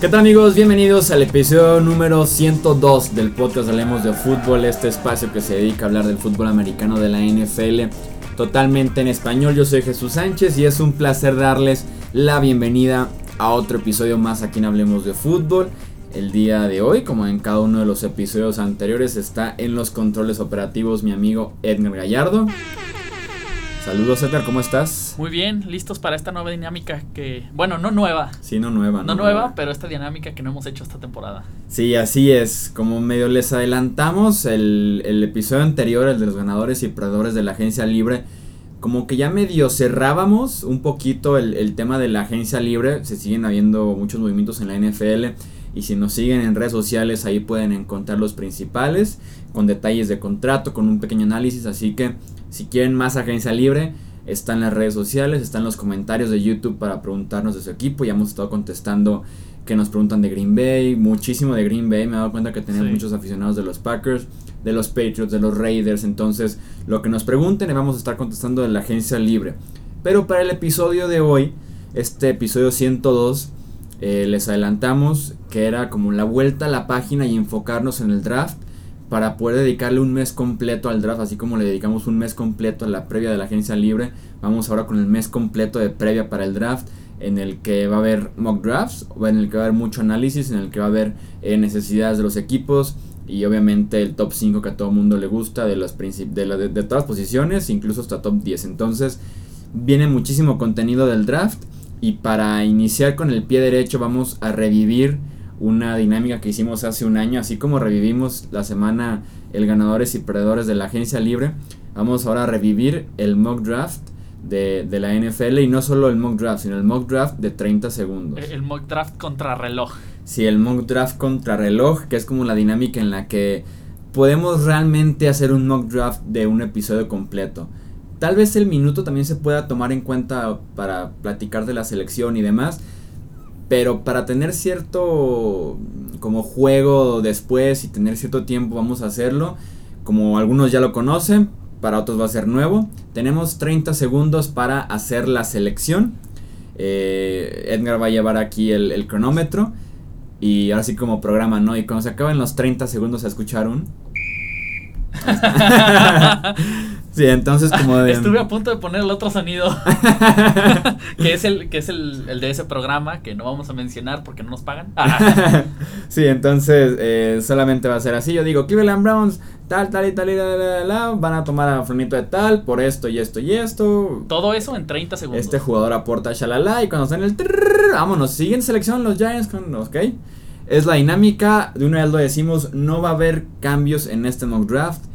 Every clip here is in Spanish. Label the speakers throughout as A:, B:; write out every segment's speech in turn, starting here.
A: ¿Qué tal amigos? Bienvenidos al episodio número 102 del podcast Hablemos de Fútbol, este espacio que se dedica a hablar del fútbol americano de la NFL totalmente en español. Yo soy Jesús Sánchez y es un placer darles la bienvenida a otro episodio más aquí en Hablemos de Fútbol. El día de hoy, como en cada uno de los episodios anteriores, está en los controles operativos mi amigo Edgar Gallardo. Saludos Edgar, ¿cómo estás?
B: Muy bien, listos para esta nueva dinámica que, bueno, no nueva.
A: Sí, no nueva.
B: No, nueva, pero esta dinámica que no hemos hecho esta temporada.
A: Sí, así es. Como medio les adelantamos, el, el episodio anterior, el de los ganadores y perdedores de la agencia libre, como que ya medio cerrábamos un poquito el, el tema de la agencia libre. Se siguen habiendo muchos movimientos en la NFL. Y si nos siguen en redes sociales, ahí pueden encontrar los principales, con detalles de contrato, con un pequeño análisis. Así que si quieren más agencia libre, está en las redes sociales, está en los comentarios de YouTube para preguntarnos de su equipo. Ya hemos estado contestando que nos preguntan de Green Bay, muchísimo de Green Bay. Me he dado cuenta que tenemos muchos aficionados de los Packers, de los Patriots, de los Raiders. Entonces, lo que nos pregunten, le vamos a estar contestando de la agencia libre. Pero para el episodio de hoy, este episodio 102, eh, les adelantamos que era como la vuelta a la página y enfocarnos en el draft para poder dedicarle un mes completo al draft, así como le dedicamos un mes completo a la previa de la agencia libre, vamos ahora con el mes completo de previa para el draft, en el que va a haber mock drafts, en el que va a haber mucho análisis, en el que va a haber eh, necesidades de los equipos y obviamente el top 5 que a todo mundo le gusta de, los de, de, de todas las posiciones, incluso hasta top 10. Entonces viene muchísimo contenido del draft y para iniciar con el pie derecho vamos a revivir una dinámica que hicimos hace un año, así como revivimos la semana el ganadores y perdedores de la agencia libre, vamos ahora a revivir el mock draft de, la NFL y no solo el mock draft, sino el mock draft de 30 segundos.
B: El mock draft contra reloj.
A: Sí, el mock draft contra reloj, que es como la dinámica en la que podemos realmente hacer un mock draft de un episodio completo. Tal vez el minuto también se pueda tomar en cuenta para platicar de la selección y demás, pero para tener cierto como juego después y tener cierto tiempo vamos a hacerlo. Como algunos ya lo conocen, para otros va a ser nuevo. Tenemos 30 segundos para hacer la selección. Eh, Edgar va a llevar aquí el, cronómetro. Y ahora sí como programa, ¿no? Y cuando se acaben los 30 segundos a escuchar un... Sí, entonces como
B: Estuve a punto de poner el otro sonido. que es el, que es el, de ese programa que no vamos a mencionar porque no nos pagan.
A: sí, entonces eh, solamente va a ser así. Yo digo, Cleveland Browns, tal, tal y tal y tal, van a tomar a Frenito de tal por esto y esto y esto.
B: Todo eso en 30 segundos.
A: Este jugador aporta shalala y cuando están en el vámonos, siguen selección los Giants con, ok. Es la dinámica, de una vez lo decimos, no va a haber cambios en este mock draft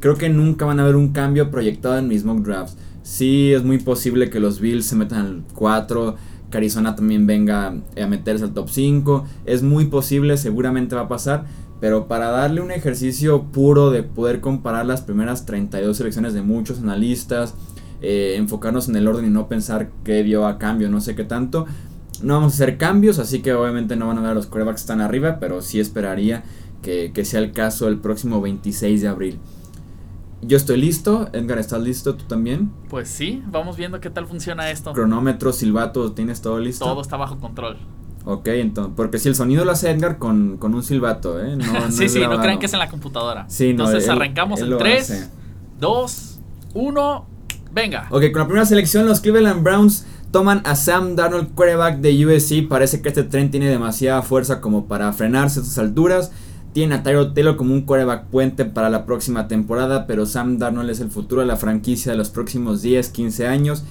A: creo que nunca van a haber un cambio proyectado en mis mock drafts. Sí, es muy posible que los Bills se metan al 4, que Arizona también venga a meterse al top 5. Es muy posible, seguramente va a pasar. Pero para darle un ejercicio puro de poder comparar las primeras 32 selecciones de muchos analistas, eh, enfocarnos en el orden y no pensar qué dio a cambio, no sé qué tanto. No vamos a hacer cambios, así que obviamente no van a ver a los corebacks están arriba, pero sí esperaría que, que sea el caso el próximo 26 de abril. Yo estoy listo, Edgar, ¿estás listo tú también?
B: Pues sí, vamos viendo qué tal funciona esto.
A: Cronómetro, silbato, ¿tienes todo listo?
B: Todo está bajo control.
A: Ok, entonces, porque si el sonido lo hace Edgar con, un silbato, ¿eh?
B: No, sí, sí, no crean que es en la computadora. Sí, entonces arrancamos en 3, 2, 1, venga.
A: Ok, con la primera selección los Cleveland Browns toman a Sam Darnold, quarterback de USC. Parece que este tren tiene demasiada fuerza como para frenarse a sus alturas. Tiene a Tyro Taylor como un quarterback puente para la próxima temporada, pero Sam Darnold es el futuro de la franquicia de los próximos 10, 15 años.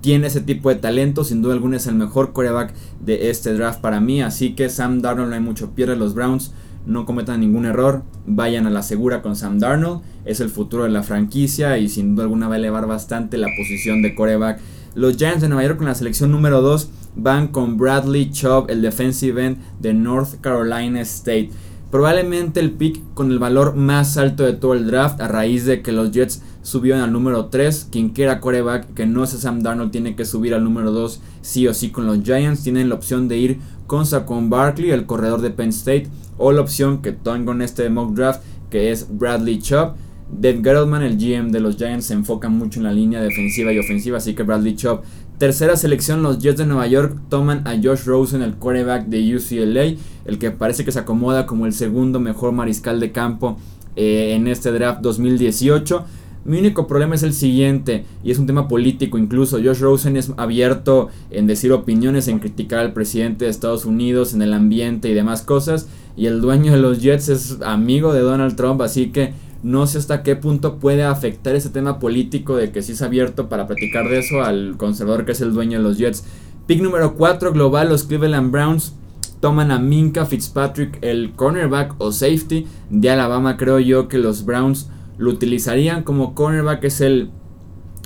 A: Tiene ese tipo de talento, sin duda alguna es el mejor quarterback de este draft para mí, así que Sam Darnold no hay mucho pierde los Browns, no cometan ningún error, vayan a la segura con Sam Darnold, es el futuro de la franquicia y sin duda alguna va a elevar bastante la posición de quarterback. Los Giants de Nueva York con la selección número 2 van con Bradley Chubb, el defensive end de North Carolina State. Probablemente el pick con el valor más alto de todo el draft a raíz de que los Jets subieron al número 3. Quien quiera coreback que no sea Sam Darnold tiene que subir al número 2 sí o sí con los Giants. Tienen la opción de ir con Saquon Barkley, el corredor de Penn State. O la opción que tengo en este mock draft que es Bradley Chubb. Dave Gettleman, el GM de los Giants, se enfoca mucho en la línea defensiva y ofensiva, así que Bradley Chubb. Tercera selección, los Jets de Nueva York toman a Josh Rosen, el quarterback de UCLA, el que parece que se acomoda como el segundo mejor mariscal de campo eh, en este draft 2018. Mi único problema es el siguiente, y es un tema político incluso. Josh Rosen es abierto en decir opiniones, en criticar al presidente de Estados Unidos, en el ambiente y demás cosas. Y el dueño de los Jets es amigo de Donald Trump, así que no sé hasta qué punto puede afectar ese tema político de que sí es abierto para platicar de eso al conservador que es el dueño de los Jets. Pick número 4 global, los Cleveland Browns toman a Minka Fitzpatrick, el cornerback o safety de Alabama. Creo yo que los Browns lo utilizarían como cornerback, es el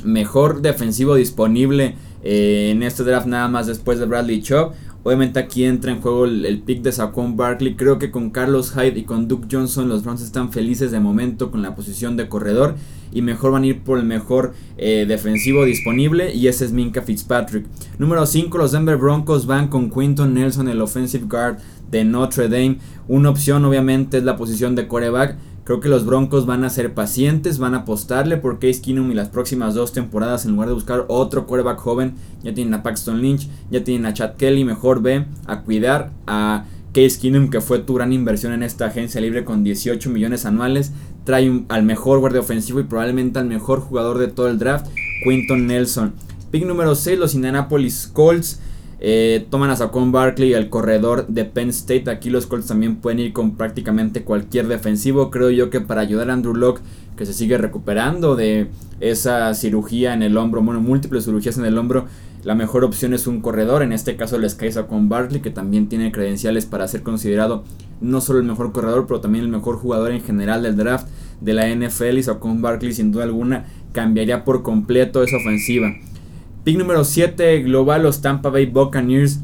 A: mejor defensivo disponible eh, en este draft nada más después de Bradley Chubb. Obviamente aquí entra en juego el, pick de Saquon Barkley. Creo que con Carlos Hyde y con Duke Johnson los Browns están felices de momento con la posición de corredor. Y mejor van a ir por el mejor eh, defensivo disponible. Y ese es Minka Fitzpatrick. Número 5. Los Denver Broncos van con Quinton Nelson, el offensive guard de Notre Dame. Una opción obviamente es la posición de coreback. Creo que los Broncos van a ser pacientes, van a apostarle por Case Keenum y las próximas dos temporadas en lugar de buscar otro quarterback joven. Ya tienen a Paxton Lynch, ya tienen a Chad Kelly. Mejor ve a cuidar a Case Keenum, que fue tu gran inversión en esta agencia libre con 18 millones anuales. Trae al mejor guardia ofensivo y probablemente al mejor jugador de todo el draft, Quinton Nelson. Pick número 6, los Indianapolis Colts. Eh, toman a Saquon Barkley, el corredor de Penn State. Aquí los Colts también pueden ir con prácticamente cualquier defensivo. Creo yo que para ayudar a Andrew Locke, que se sigue recuperando de esa cirugía en el hombro, bueno, múltiples cirugías en el hombro, la mejor opción es un corredor. En este caso les cae Saquon Barkley, que también tiene credenciales para ser considerado no solo el mejor corredor, pero también el mejor jugador en general del draft de la NFL. Y Saquon Barkley, sin duda alguna, cambiaría por completo esa ofensiva. Pick número 7 global, los Tampa Bay Buccaneers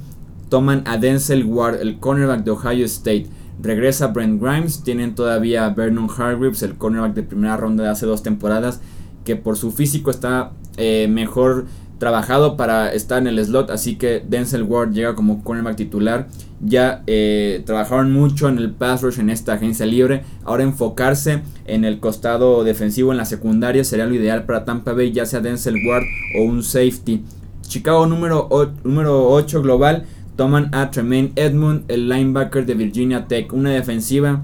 A: toman a Denzel Ward, el cornerback de Ohio State. Regresa Brent Grimes, tienen todavía a Vernon Hargreaves, el cornerback de primera ronda de hace dos temporadas, que por su físico está eh, mejor trabajado para estar en el slot, así que Denzel Ward llega como cornerback titular. Ya eh, trabajaron mucho en el pass rush en esta agencia libre. Ahora enfocarse en el costado defensivo en la secundaria sería lo ideal para Tampa Bay, ya sea Denzel Ward o un safety. Chicago número, número 8 global toman a Tremaine Edmund, el linebacker de Virginia Tech, una defensiva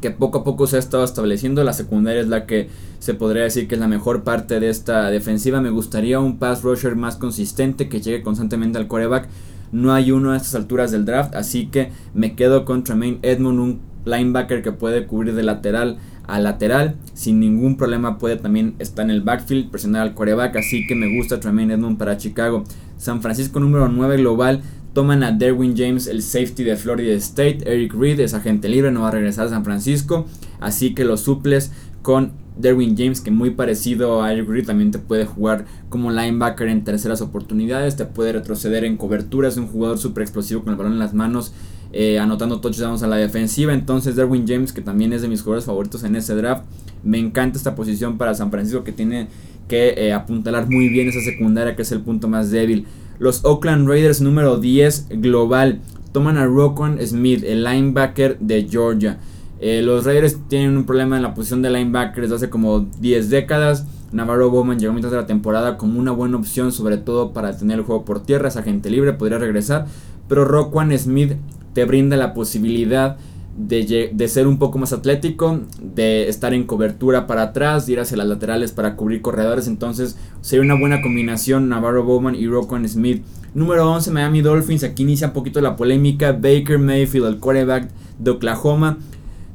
A: que poco a poco se ha estado estableciendo. La secundaria es la que se podría decir que es la mejor parte de esta defensiva. Me gustaría un pass rusher más consistente que llegue constantemente al quarterback. No hay uno a estas alturas del draft, así que me quedo con Tremaine Edmond, un linebacker que puede cubrir de lateral a lateral sin ningún problema puede también estar en el backfield presionar al quarterback así que me gusta Tremaine Edmond para Chicago San Francisco número 9 global Toman a Derwin James, el safety de Florida State. Eric Reed es agente libre, no va a regresar a San Francisco. Así que lo suples con Derwin James, que muy parecido a Eric Reed, también te puede jugar como linebacker en terceras oportunidades. Te puede retroceder en cobertura. Es un jugador súper explosivo con el balón en las manos. Eh, anotando touchdowns a la defensiva. Entonces, Derwin James, que también es de mis jugadores favoritos en ese draft. Me encanta esta posición para San Francisco, que tiene que eh, apuntalar muy bien esa secundaria, que es el punto más débil. Los Oakland Raiders número 10 global toman a Roquan Smith, el linebacker de Georgia. Eh, los Raiders tienen un problema en la posición de linebacker desde hace como 10 décadas. Navarro Bowman llegó a mitad de la temporada como una buena opción, sobre todo para tener el juego por tierra. Es agente libre, podría regresar. Pero Roquan Smith te brinda la posibilidad de, ser un poco más atlético, de estar en cobertura para atrás, de ir hacia las laterales para cubrir corredores. Entonces sería una buena combinación Navarro Bowman y Roquan Smith. Número 11, Miami Dolphins. Aquí inicia un poquito la polémica. Baker Mayfield, el quarterback de Oklahoma.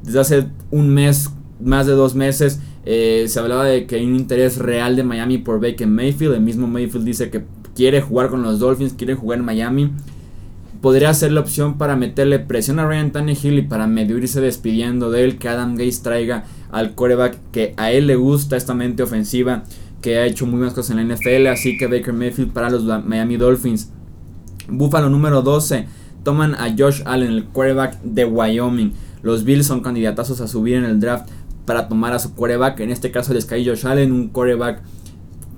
A: Desde hace un mes, más de dos meses, eh, se hablaba de que hay un interés real de Miami por Baker Mayfield. El mismo Mayfield dice que quiere jugar con los Dolphins, quiere jugar en Miami podría ser la opción para meterle presión a Ryan Tannehill y para medio irse despidiendo de él, que Adam Gates traiga al coreback que a él le gusta esta mente ofensiva, que ha hecho muy buenas cosas en la NFL, así que Baker Mayfield para los Miami Dolphins. Buffalo número 12, toman a Josh Allen, el quarterback de Wyoming. Los Bills son candidatazos a subir en el draft para tomar a su quarterback. En este caso les cae Josh Allen, un quarterback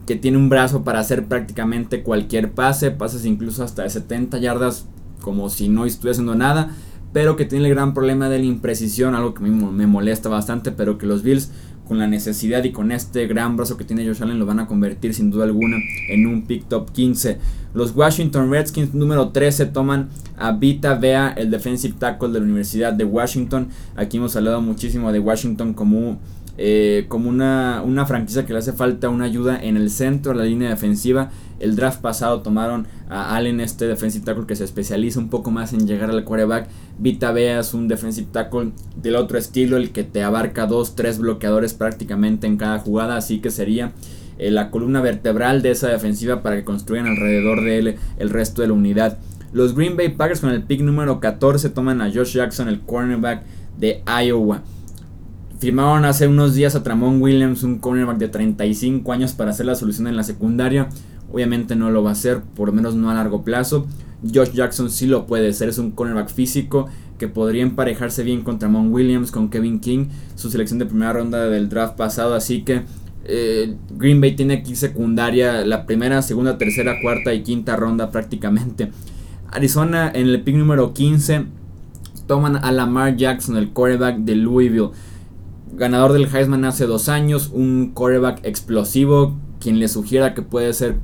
A: que tiene un brazo para hacer prácticamente cualquier pase, pases incluso hasta de 70 yardas como si no estuviera haciendo nada, pero que tiene el gran problema de la imprecisión, algo que me molesta bastante, pero que los Bills con la necesidad y con este gran brazo que tiene Josh Allen lo van a convertir sin duda alguna en un pick top 15. Los Washington Redskins número 13 toman a Vita Vea, el defensive tackle de la Universidad de Washington. Aquí hemos hablado muchísimo de Washington como eh, como una, una, franquicia que le hace falta una ayuda en el centro, la línea defensiva. El draft pasado tomaron a Allen, este defensive tackle que se especializa un poco más en llegar al quarterback. Vita Bea es un defensive tackle del otro estilo, el que te abarca dos, tres bloqueadores prácticamente en cada jugada, así que sería eh, la columna vertebral de esa defensiva para que construyan alrededor de él el resto de la unidad. Los Green Bay Packers con el pick número 14 toman a Josh Jackson, el cornerback de Iowa. Firmaron hace unos días a Tramon Williams, un cornerback de 35 años, para hacer la solución en la secundaria. Obviamente no lo va a hacer, por lo menos no a largo plazo. Josh Jackson sí lo puede ser, es un cornerback físico que podría emparejarse bien con Tramon Williams, con Kevin King, su selección de primera ronda del draft pasado. Así que eh, Green Bay tiene aquí secundaria, la primera, segunda, tercera, cuarta y quinta ronda prácticamente. Arizona en el pick número 15 toman a Lamar Jackson, el quarterback de Louisville ganador del Heisman hace dos años, un quarterback explosivo, quien le sugiera que puede ser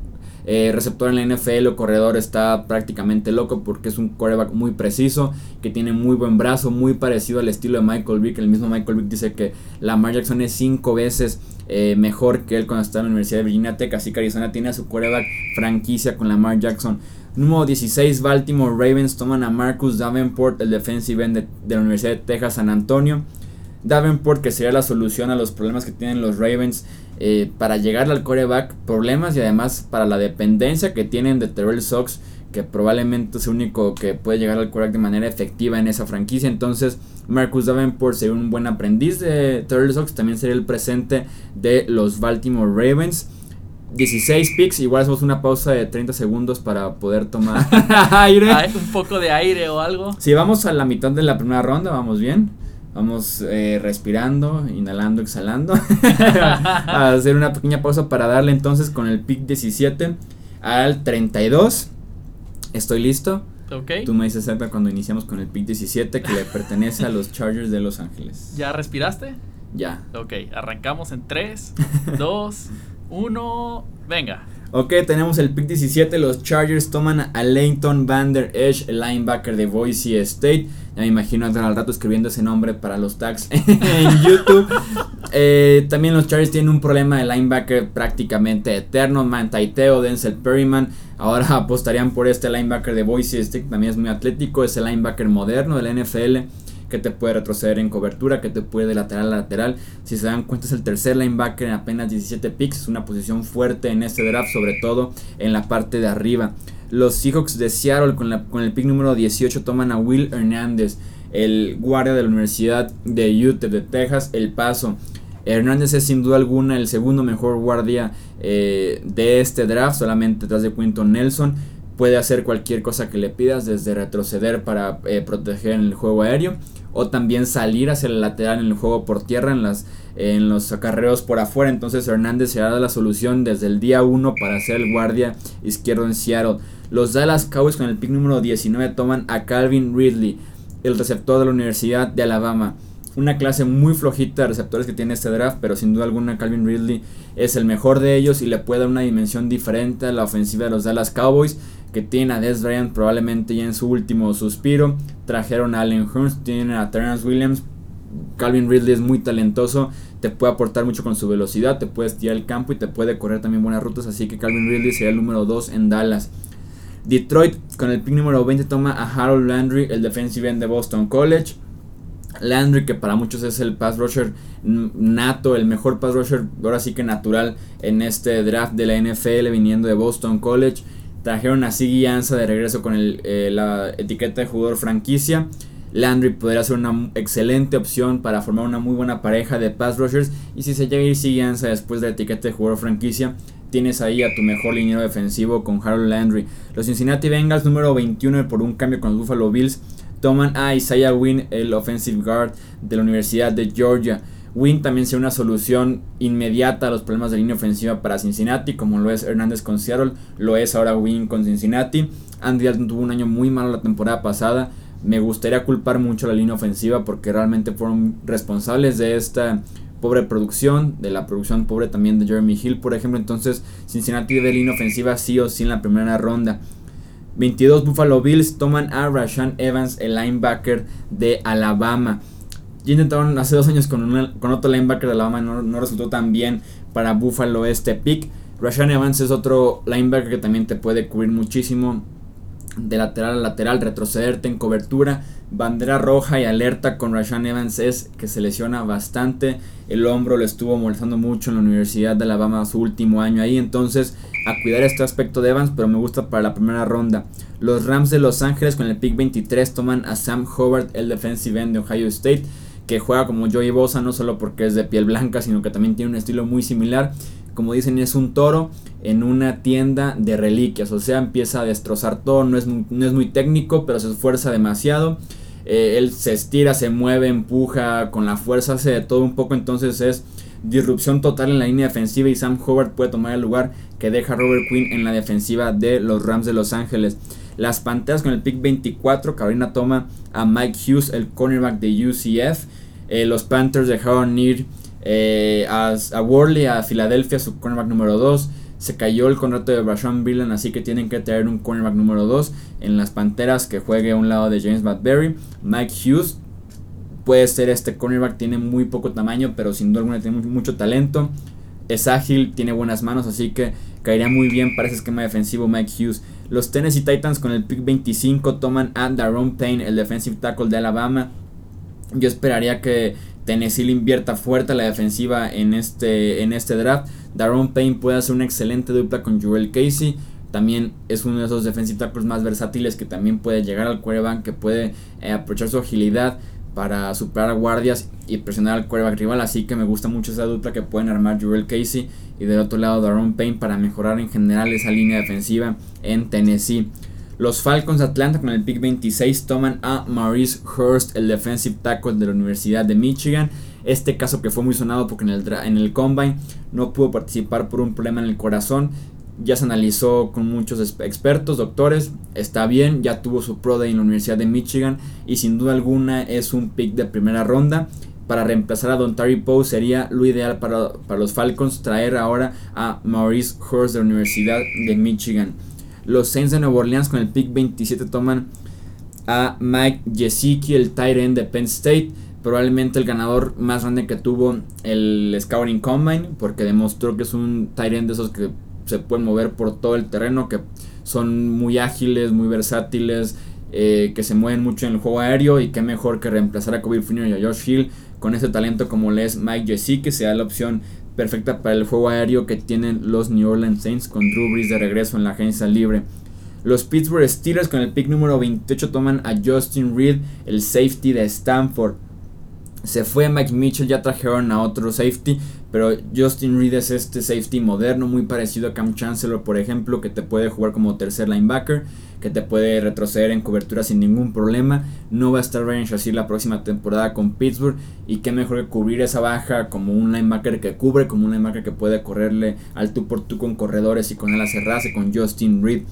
A: eh, receptor en la NFL o corredor está prácticamente loco porque es un quarterback muy preciso, que tiene muy buen brazo, muy parecido al estilo de Michael Vick. El mismo Michael Vick dice que Lamar Jackson es cinco veces eh, mejor que él cuando está en la Universidad de Virginia Tech, así que Arizona tiene a su quarterback franquicia con Lamar Jackson. Número 16, Baltimore Ravens toman a Marcus Davenport, el defensive end de la Universidad de Texas San Antonio. Davenport, que sería la solución a los problemas que tienen los Ravens eh, para llegar al coreback, problemas y además para la dependencia que tienen de Terrell Sox, que probablemente es el único que puede llegar al coreback de manera efectiva en esa franquicia. Entonces, Marcus Davenport sería un buen aprendiz de Terrell Sox, también sería el presente de los Baltimore Ravens. 16 picks, igual hacemos una pausa de 30 segundos para poder tomar
B: aire. Un poco de aire o algo.
A: Si vamos a la mitad de la primera ronda, vamos bien. Vamos eh, respirando, inhalando, exhalando. a hacer una pequeña pausa para darle entonces con el pick 17 al 32. Estoy listo.
B: Okay.
A: Tú me dices Zeta cuando iniciamos con el pick 17 que le pertenece a los Chargers de Los Ángeles.
B: ¿Ya respiraste?
A: Ya.
B: Ok, arrancamos en 3, 2, 1, venga.
A: Ok, tenemos el pick 17. Los Chargers toman a Leighton Vander Edge, el linebacker de Boise State. Me imagino al rato escribiendo ese nombre para los tags en YouTube. Eh, también los Chargers tienen un problema de linebacker prácticamente eterno. Mantaiteo, Denzel Perryman. Ahora apostarían por este linebacker de Boise State. También es muy atlético. Es el linebacker moderno de la NFL que te puede retroceder en cobertura, que te puede lateral a lateral. Si se dan cuenta es el tercer linebacker en apenas 17 picks, es una posición fuerte en este draft, sobre todo en la parte de arriba. Los Seahawks de Seattle con, la, con el pick número 18 toman a Will Hernández, el guardia de la Universidad de Utah de Texas, El Paso. Hernández es sin duda alguna el segundo mejor guardia eh, de este draft, solamente detrás de Quinton Nelson puede hacer cualquier cosa que le pidas, desde retroceder para eh, proteger en el juego aéreo o también salir hacia el lateral en el juego por tierra, en, las, en los acarreos por afuera. Entonces Hernández será la solución desde el día 1 para ser el guardia izquierdo en Seattle. Los Dallas Cowboys con el pick número 19 toman a Calvin Ridley, el receptor de la Universidad de Alabama. Una clase muy flojita de receptores que tiene este draft, pero sin duda alguna Calvin Ridley es el mejor de ellos y le puede dar una dimensión diferente a la ofensiva de los Dallas Cowboys que tiene a Des Bryant probablemente ya en su último suspiro. Trajeron a Allen Hurst, tienen a Terrence Williams. Calvin Ridley es muy talentoso, te puede aportar mucho con su velocidad, te puede estirar el campo y te puede correr también buenas rutas, así que Calvin Ridley sería el número 2 en Dallas. Detroit con el pick número 20 toma a Harold Landry, el defensive end de Boston College. Landry, que para muchos es el pass rusher nato, el mejor pass rusher, ahora sí que natural en este draft de la NFL, viniendo de Boston College. Trajeron a Siggy Ansa de regreso con eh, la etiqueta de jugador franquicia. Landry podría ser una excelente opción para formar una muy buena pareja de pass rushers. Y si se llega a ir Siggy Ansa después de la etiqueta de jugador franquicia, tienes ahí a tu mejor liniero defensivo con Harold Landry. Los Cincinnati Bengals, número 21 por un cambio con los Buffalo Bills, toman a Isaiah Wynn, el offensive guard de la Universidad de Georgia. Win también sea una solución inmediata a los problemas de línea ofensiva para Cincinnati, como lo es Hernández con Seattle, lo es ahora Win con Cincinnati. Andy Dalton tuvo un año muy malo la temporada pasada. Me gustaría culpar mucho a la línea ofensiva porque realmente fueron responsables de esta pobre producción, de la producción pobre también de Jeremy Hill, por ejemplo. Entonces, Cincinnati debe línea ofensiva sí o sí en la primera ronda. 22 Buffalo Bills toman a Rashan Evans, el linebacker de Alabama. Ya intentaron hace dos años con, con otro linebacker de Alabama, no, no resultó tan bien para Buffalo este pick. Rashan Evans es otro linebacker que también te puede cubrir muchísimo de lateral a lateral, retrocederte en cobertura. Bandera roja y alerta con Rashan Evans es que se lesiona bastante. El hombro lo estuvo molestando mucho en la Universidad de Alabama su último año ahí. Entonces, a cuidar este aspecto de Evans, pero me gusta para la primera ronda. Los Rams de Los Ángeles con el pick 23 toman a Sam Howard, el defensive end de Ohio State que juega como Joey Bosa, no solo porque es de piel blanca, sino que también tiene un estilo muy similar como dicen, es un toro en una tienda de reliquias. O sea, empieza a destrozar todo. No es muy, no es muy técnico, pero se esfuerza demasiado. Eh, él se estira, se mueve, empuja con la fuerza, hace de todo un poco. Entonces es disrupción total en la línea defensiva y Sam Howard puede tomar el lugar que deja Robert Quinn en la defensiva de los Rams de Los Ángeles. Las Panteras con el pick 24, Carolina toma a Mike Hughes, el cornerback de UCF. Eh, los Panthers dejaron ir eh, a, a Worley, a Filadelfia, su cornerback número 2. Se cayó el contrato de Brashon Brillan, así que tienen que traer un cornerback número 2 en las Panteras que juegue a un lado de James Badberry. Mike Hughes puede ser este cornerback, tiene muy poco tamaño, pero sin duda alguna tiene mucho talento. Es ágil, tiene buenas manos, así que caería muy bien para ese esquema defensivo Mike Hughes. Los Tennessee Titans con el pick 25 toman a Daron Payne, el defensive tackle de Alabama. Yo esperaría que Tennessee le invierta fuerte a la defensiva en este, en este draft. Daron Payne puede hacer una excelente dupla con Joel Casey. También es uno de esos defensive más versátiles que también puede llegar al quarterback, que puede eh, aprovechar su agilidad para superar guardias y presionar al quarterback rival. Así que me gusta mucho esa dupla que pueden armar Joel Casey y del otro lado Daron Payne para mejorar en general esa línea defensiva en Tennessee. Los Falcons de Atlanta con el pick 26 toman a Maurice Hurst, el defensive tackle de la Universidad de Michigan. Este caso que fue muy sonado porque en el, en el combine no pudo participar por un problema en el corazón. Ya se analizó con muchos expertos, doctores. Está bien, ya tuvo su Pro Day en la Universidad de Michigan y sin duda alguna es un pick de primera ronda. Para reemplazar a Don Terry Poe sería lo ideal para, para los Falcons traer ahora a Maurice Hurst de la Universidad de Michigan. Los Saints de Nueva Orleans con el pick 27 toman a Mike Gesicki, el tight de Penn State. Probablemente el ganador más grande que tuvo el Scouting Combine, porque demostró que es un tight de esos que se pueden mover por todo el terreno, que son muy ágiles, muy versátiles, eh, que se mueven mucho en el juego aéreo y que mejor que reemplazar a Kobe Finner y a Josh Hill con ese talento como le es Mike Gesicki, sea la opción perfecta para el juego aéreo que tienen los New Orleans Saints con Drew Brees de regreso en la agencia libre. Los Pittsburgh Steelers con el pick número 28 toman a Justin Reed, el safety de Stanford. Se fue Mike Mitchell, ya trajeron a otro safety, pero Justin Reed es este safety moderno, muy parecido a Cam Chancellor, por ejemplo, que te puede jugar como tercer linebacker que te puede retroceder en cobertura sin ningún problema. No va a estar Ryan Shazier la próxima temporada con Pittsburgh. Y qué mejor que cubrir esa baja como un linebacker que cubre, como un linebacker que puede correrle al tú por tú con corredores y con él cerrarse con Justin Reed.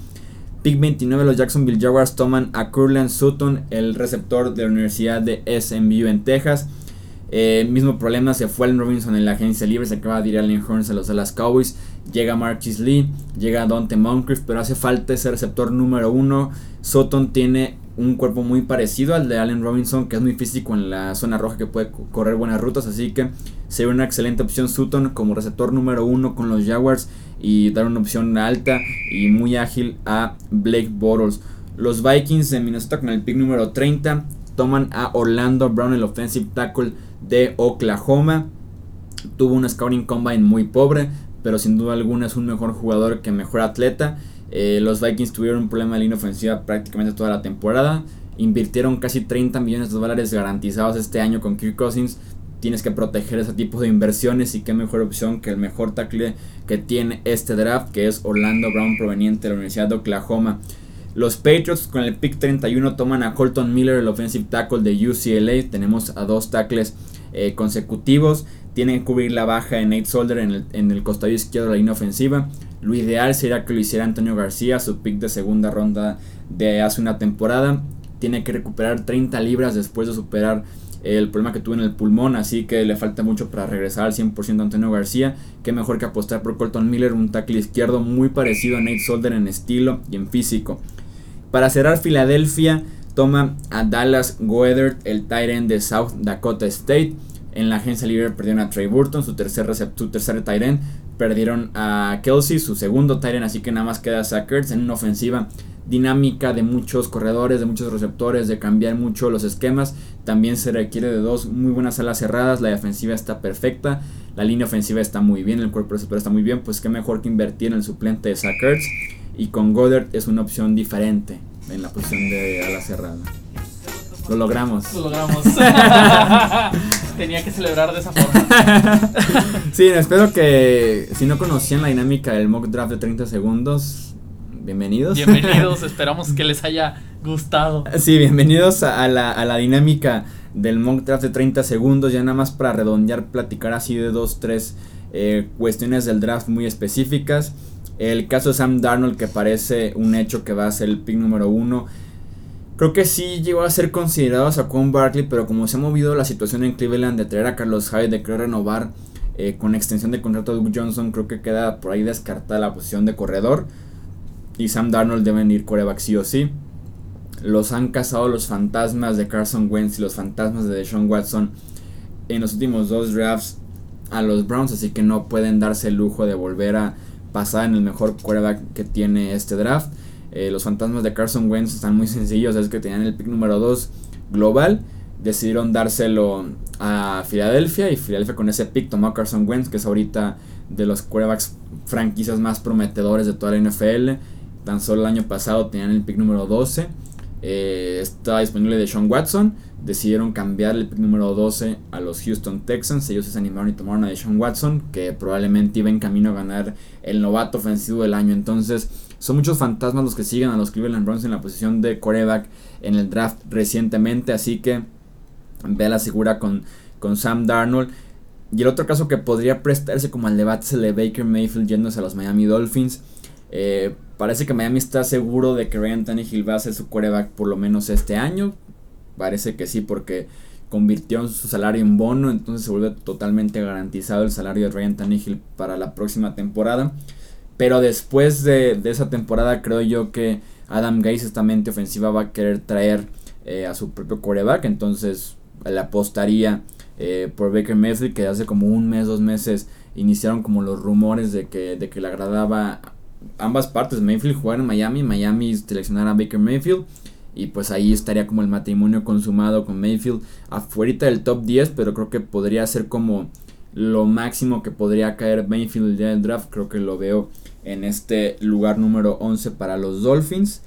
A: Pick 29 los Jacksonville Jaguars toman a Curland Sutton, el receptor de la Universidad de SMU en Texas. Eh, mismo problema, se fue Allen Robinson en la agencia libre, se acaba de ir Allen Horns a los Dallas Cowboys. Llega Marquis Lee, llega Dante Moncrief, pero hace falta ese receptor número uno. Sutton tiene un cuerpo muy parecido al de Allen Robinson, que es muy físico en la zona roja, que puede correr buenas rutas, así que sería una excelente opción Sutton como receptor número uno con los Jaguars y dar una opción alta y muy ágil a Blake Bortles. Los Vikings de Minnesota con el pick número 30 toman a Orlando Brown, el offensive tackle de Oklahoma. Tuvo un scouting combine muy pobre, pero sin duda alguna es un mejor jugador que mejor atleta. Eh, los Vikings tuvieron un problema de línea ofensiva prácticamente toda la temporada. Invirtieron casi 30 millones de dólares garantizados este año con Kirk Cousins. Tienes que proteger ese tipo de inversiones y qué mejor opción que el mejor tackle que tiene este draft, que es Orlando Brown proveniente de la Universidad de Oklahoma. Los Patriots con el pick 31 toman a Colton Miller, el offensive tackle de UCLA. Tenemos a dos tackles eh, consecutivos. Tienen que cubrir la baja de Nate Solder en el, en el costado izquierdo de la línea ofensiva. Lo ideal sería que lo hiciera Antonio García, su pick de segunda ronda de hace una temporada. Tiene que recuperar 30 libras después de superar el problema que tuvo en el pulmón, así que le falta mucho para regresar al 100% a Antonio García. Qué mejor que apostar por Colton Miller, un tackle izquierdo muy parecido a Nate Solder en estilo y en físico. Para cerrar, Filadelfia toma a Dallas Goedert, el tight end de South Dakota State. En la agencia libre perdieron a Trey Burton, su tercer, su tercer tight end. Perdieron a Kelsey, su segundo end, así que nada más queda Sackers en una ofensiva dinámica de muchos corredores, de muchos receptores, de cambiar mucho los esquemas. También se requiere de dos muy buenas alas cerradas. La defensiva está perfecta. La línea ofensiva está muy bien. El cuerpo receptor está muy bien. Pues qué mejor que invertir en el suplente de Sackers. Y con Goddard es una opción diferente en la posición de ala cerrada. Lo logramos.
B: Lo logramos. Tenía que celebrar de esa forma.
A: sí, espero que si no conocían la dinámica del mock draft de 30 segundos, bienvenidos.
B: Bienvenidos, esperamos que les haya gustado.
A: Sí, bienvenidos a la, a la dinámica del mock draft de 30 segundos, ya nada más para redondear, platicar así de dos, tres eh, cuestiones del draft muy específicas. El caso de Sam Darnold, que parece un hecho que va a ser el pick número uno. Creo que sí llegó a ser considerado a Quan Barkley, pero como se ha movido la situación en Cleveland de traer a Carlos Hyde, de querer renovar eh, con extensión de contrato de Doug Johnson, creo que queda por ahí descartada la posición de corredor y Sam Darnold deben ir coreback sí o sí. Los han cazado los fantasmas de Carson Wentz y los fantasmas de Deshaun Watson en los últimos dos drafts a los Browns, así que no pueden darse el lujo de volver a pasar en el mejor quarterback que tiene este draft. Eh, los fantasmas de Carson Wentz están muy sencillos, es que tenían el pick número 2 global, decidieron dárselo a Filadelfia y Filadelfia con ese pick tomó a Carson Wentz, que es ahorita de los quarterbacks franquicias más prometedores de toda la NFL Tan solo el año pasado tenían el pick número 12. Eh, estaba disponible de Sean Watson. Decidieron cambiar el pick número 12 a los Houston Texans. Ellos se animaron y tomaron a Sean Watson, que probablemente iba en camino a ganar el novato ofensivo del año. Entonces, son muchos fantasmas los que siguen a los Cleveland Browns en la posición de quarterback en el draft recientemente. Así que ve la segura con, con Sam Darnold. Y el otro caso que podría prestarse como al debate es el de Baker Mayfield yéndose a los Miami Dolphins. Eh, Parece que Miami está seguro de que Ryan Tannehill va a ser su quarterback por lo menos este año. Parece que sí, porque convirtió su salario en bono, entonces se vuelve totalmente garantizado el salario de Ryan Tannehill para la próxima temporada. Pero después de, esa temporada creo yo que Adam Gaze, esta mente ofensiva, va a querer traer eh, a su propio quarterback, entonces le apostaría eh, por Baker Mayfield, que hace como un mes, dos meses iniciaron como los rumores de que, de que le agradaba ambas partes, Mayfield jugar en Miami, Miami seleccionar a Baker Mayfield. Y pues ahí estaría como el matrimonio consumado con Mayfield afuera del top 10, pero creo que podría ser como lo máximo que podría caer Mayfield el del draft. Creo que lo veo en este lugar número 11 para los Dolphins.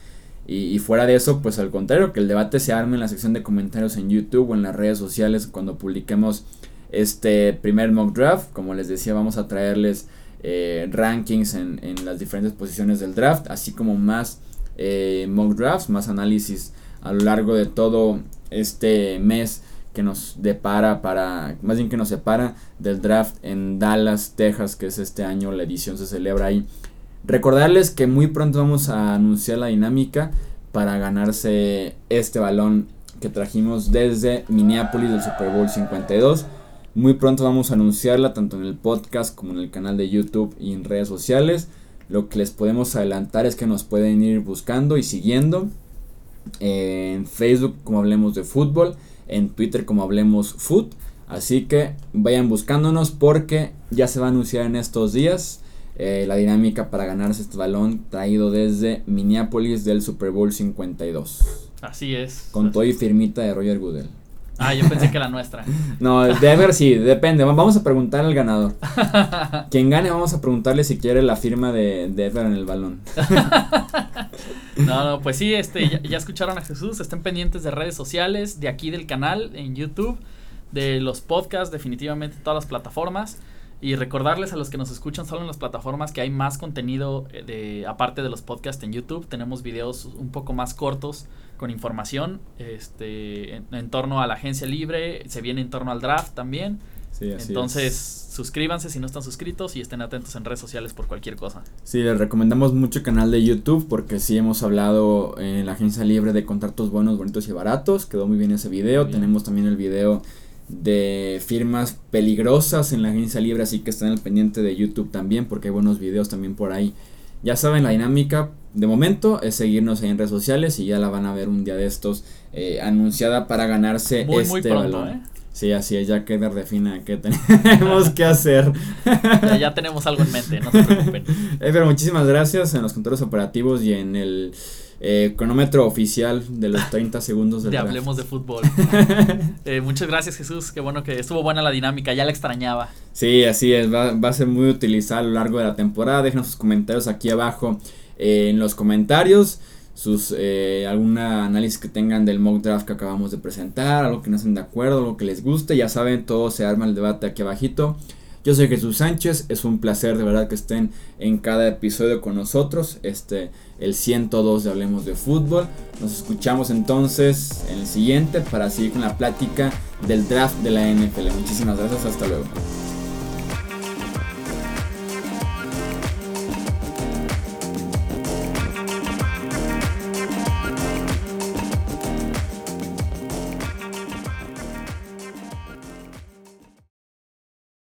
A: Y, y, fuera de eso, pues al contrario, que el debate se arme en la sección de comentarios en YouTube o en las redes sociales cuando publiquemos este primer mock draft. Como les decía, vamos a traerles eh, rankings en, las diferentes posiciones del draft, así como más eh, mock drafts, más análisis a lo largo de todo este mes que nos depara para, más bien que nos separa del draft en Dallas, Texas, que es este año, la edición se celebra ahí. Recordarles que muy pronto vamos a anunciar la dinámica para ganarse este balón que trajimos desde Minneapolis del Super Bowl 52. Muy pronto vamos a anunciarla tanto en el podcast como en el canal de YouTube y en redes sociales. Lo que les podemos adelantar es que nos pueden ir buscando y siguiendo en Facebook como Hablemos de Fútbol, en Twitter como Hablemos Foot. Así que vayan buscándonos porque ya se va a anunciar en estos días eh, la dinámica para ganarse este balón traído desde Minneapolis del Super Bowl 52.
B: Así es.
A: Con todo y firmita de Roger Goodell.
B: Ah, yo pensé que la nuestra.
A: no, ver sí, depende. Vamos a preguntar al ganador. Quien gane, vamos a preguntarle si quiere la firma de, de en el balón.
B: no, no, pues sí, este, ya, escucharon a Jesús. Estén pendientes de redes sociales, de aquí del canal, en YouTube, de los podcasts, definitivamente todas las plataformas. Y recordarles a los que nos escuchan solo en las plataformas que hay más contenido eh, de aparte de los podcasts en YouTube. Tenemos videos un poco más cortos con información este, en, torno a la agencia libre. Se viene en torno al draft también.
A: Sí, así
B: Entonces, suscríbanse si no están suscritos y estén atentos en redes sociales por cualquier cosa.
A: Sí, les recomendamos mucho el canal de YouTube porque sí hemos hablado en la agencia libre de contratos buenos, bonitos y baratos. Quedó muy bien ese video. Tenemos también el video de firmas peligrosas en la agencia libre, así que estén al pendiente de YouTube también porque hay buenos videos también por ahí. Ya saben, la dinámica de momento es seguirnos ahí en redes sociales y ya la van a ver un día de estos eh, anunciada para ganarse
B: Muy,
A: este
B: muy pronto,
A: balón.
B: ¿eh?
A: Sí, así es, ya queda defina qué tenemos que hacer.
B: Ya, ya tenemos algo en mente, no se preocupen.
A: Eh, pero muchísimas gracias en los controles operativos y en el eh, cronómetro oficial de los 30 segundos del
B: De
A: draft.
B: hablemos de fútbol. Eh, muchas gracias, Jesús. Qué bueno que estuvo buena la dinámica, ya la extrañaba.
A: Sí, así es, va, va a ser muy utilizada a lo largo de la temporada. Déjenos sus comentarios aquí abajo eh, en los comentarios. Sus eh, algún análisis que tengan del mock draft que acabamos de presentar, algo que no estén de acuerdo, algo que les guste, ya saben, todo se arma el debate aquí abajito. Yo soy Jesús Sánchez, es un placer de verdad que estén en cada episodio con nosotros, este el 102 de Hablemos de Fútbol. Nos escuchamos entonces en el siguiente para seguir con la plática del draft de la NFL. Muchísimas gracias, hasta luego.